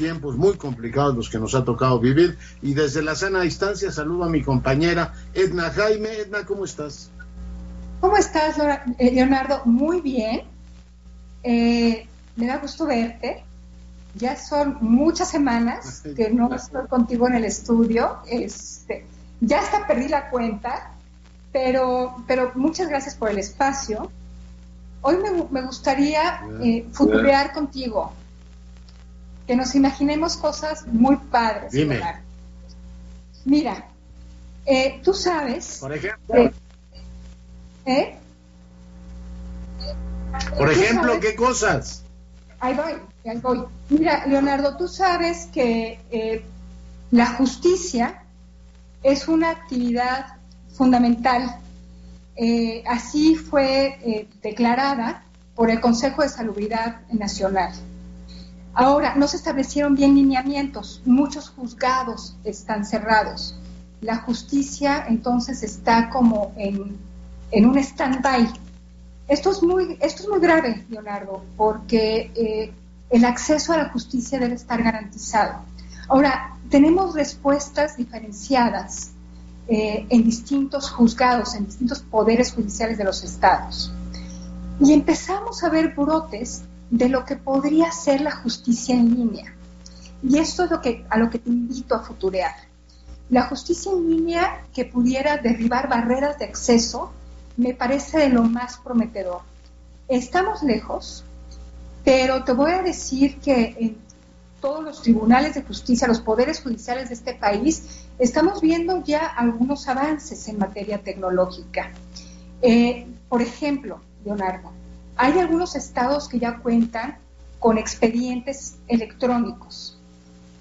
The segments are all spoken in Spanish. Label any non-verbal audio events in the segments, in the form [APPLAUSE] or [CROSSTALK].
tiempos muy complicados los que nos ha tocado vivir. Y desde la sana distancia saludo a mi compañera Edna Jaime. Edna, ¿cómo estás? ¿Cómo estás, eh, Leonardo? Muy bien. Eh, me da gusto verte. Ya son muchas semanas [LAUGHS] que no estoy contigo en el estudio. Este, ya hasta perdí la cuenta, pero, pero muchas gracias por el espacio. Hoy me, gustaría eh, futurear contigo, que nos imaginemos cosas muy padres. Dime. Mira, eh, tú sabes. Por ejemplo. ¿Eh? Por ejemplo, ¿qué cosas? Ahí voy, ahí voy. Mira, Leonardo, tú sabes que eh, la justicia es una actividad fundamental eh, así fue eh, declarada por el Consejo de Salubridad Nacional. Ahora, no se establecieron bien lineamientos, muchos juzgados están cerrados. La justicia entonces está como en, un stand-by. Esto, es muy, esto es muy grave, Leonardo, porque eh, el acceso a la justicia debe estar garantizado. Ahora, tenemos respuestas diferenciadas eh, en distintos juzgados, en distintos poderes judiciales de los estados. Y empezamos a ver brotes de lo que podría ser la justicia en línea. Y esto es lo que, a lo que te invito a futurear. La justicia en línea que pudiera derribar barreras de acceso me parece de lo más prometedor. Estamos lejos, pero te voy a decir que en todos los tribunales de justicia, los poderes judiciales de este país, estamos viendo ya algunos avances en materia tecnológica. Eh, por ejemplo, Leonardo, hay algunos estados que ya cuentan con expedientes electrónicos.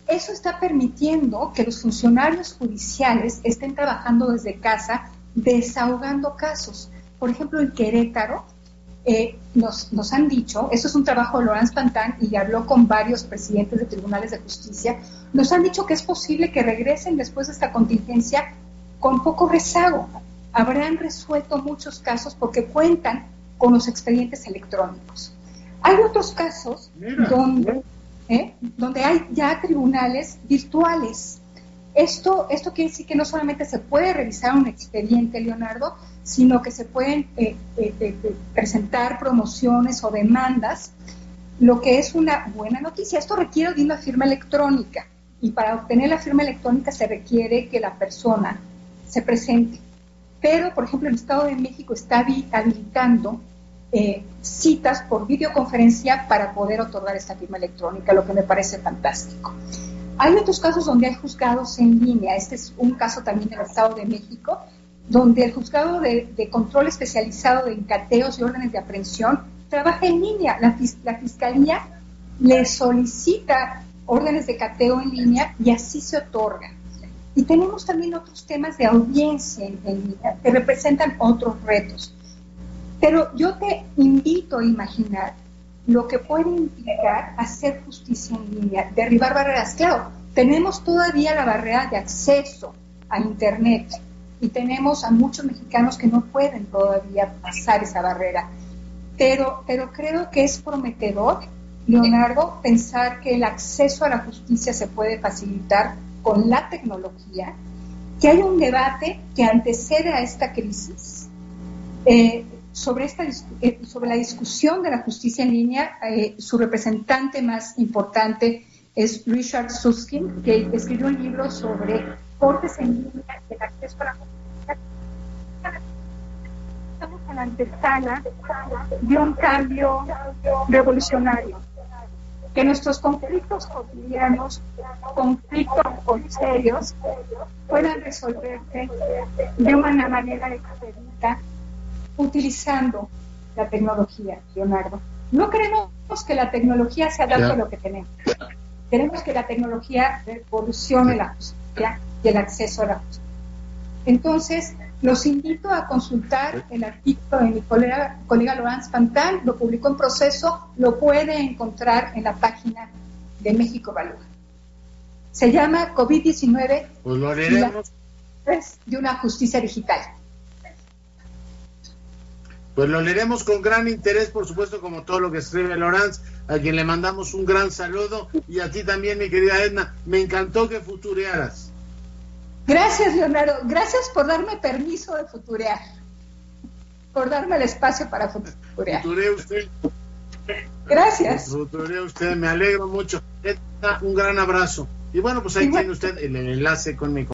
Eso está permitiendo que los funcionarios judiciales estén trabajando desde casa, desahogando casos. Por ejemplo, en Querétaro, eh, nos, nos, han dicho, eso es un trabajo de Laurence Pantán y habló con varios presidentes de tribunales de justicia, nos han dicho que es posible que regresen después de esta contingencia con poco rezago. Habrán resuelto muchos casos porque cuentan con los expedientes electrónicos. Hay otros casos donde, ¿eh? donde hay ya tribunales virtuales. Esto, esto quiere decir que no solamente se puede revisar un expediente, Leonardo, sino que se pueden eh, eh, presentar promociones o demandas, lo que es una buena noticia. Esto requiere de una firma electrónica y para obtener la firma electrónica se requiere que la persona se presente. Pero, por ejemplo, el Estado de México está habilitando citas por videoconferencia para poder otorgar esta firma electrónica, lo que me parece fantástico. Hay otros casos donde hay juzgados en línea. Este es un caso también del Estado de México, donde el juzgado de, control especializado de encateos y órdenes de aprehensión trabaja en línea. La, fiscalía le solicita órdenes de cateo en línea y así se otorgan. Y tenemos también otros temas de audiencia en, línea que representan otros retos. Pero yo te invito a imaginar lo que puede implicar hacer justicia en línea, derribar barreras. Claro, tenemos todavía la barrera de acceso a Internet, y tenemos a muchos mexicanos que no pueden todavía pasar esa barrera. Pero, pero creo que es prometedor, Leonardo, pensar que el acceso a la justicia se puede facilitar con la tecnología, que hay un debate que antecede a esta crisis eh, sobre, esta, eh, sobre la discusión de la justicia en línea. Eh, su representante más importante es Richard Susskind, que escribió un libro sobre cortes en línea el acceso a la justicia. Estamos en la antesala de un cambio revolucionario. Que nuestros conflictos cotidianos, conflictos serios, puedan resolverse de una manera expedita utilizando la tecnología, Leonardo. No queremos que la tecnología se adapte a lo que tenemos. Queremos que la tecnología revolucione la justicia y el acceso a la justicia. Entonces, los invito a consultar el artículo de mi colega, colega Laurence Pantal, lo publicó en proceso, lo puede encontrar en la página de México Valor. Se llama COVID-19 pues de una justicia digital. Pues lo leeremos con gran interés, por supuesto, como todo lo que escribe Lorenz, a quien le mandamos un gran saludo, y a ti también, mi querida Edna. Me encantó que futurearas. Gracias, Leonardo. Gracias por darme permiso de futurear. Por darme el espacio para futurear. Futuree usted. Gracias. Futuree usted, me alegro mucho. Edna, un gran abrazo. Y bueno, pues ahí tiene usted el enlace con mi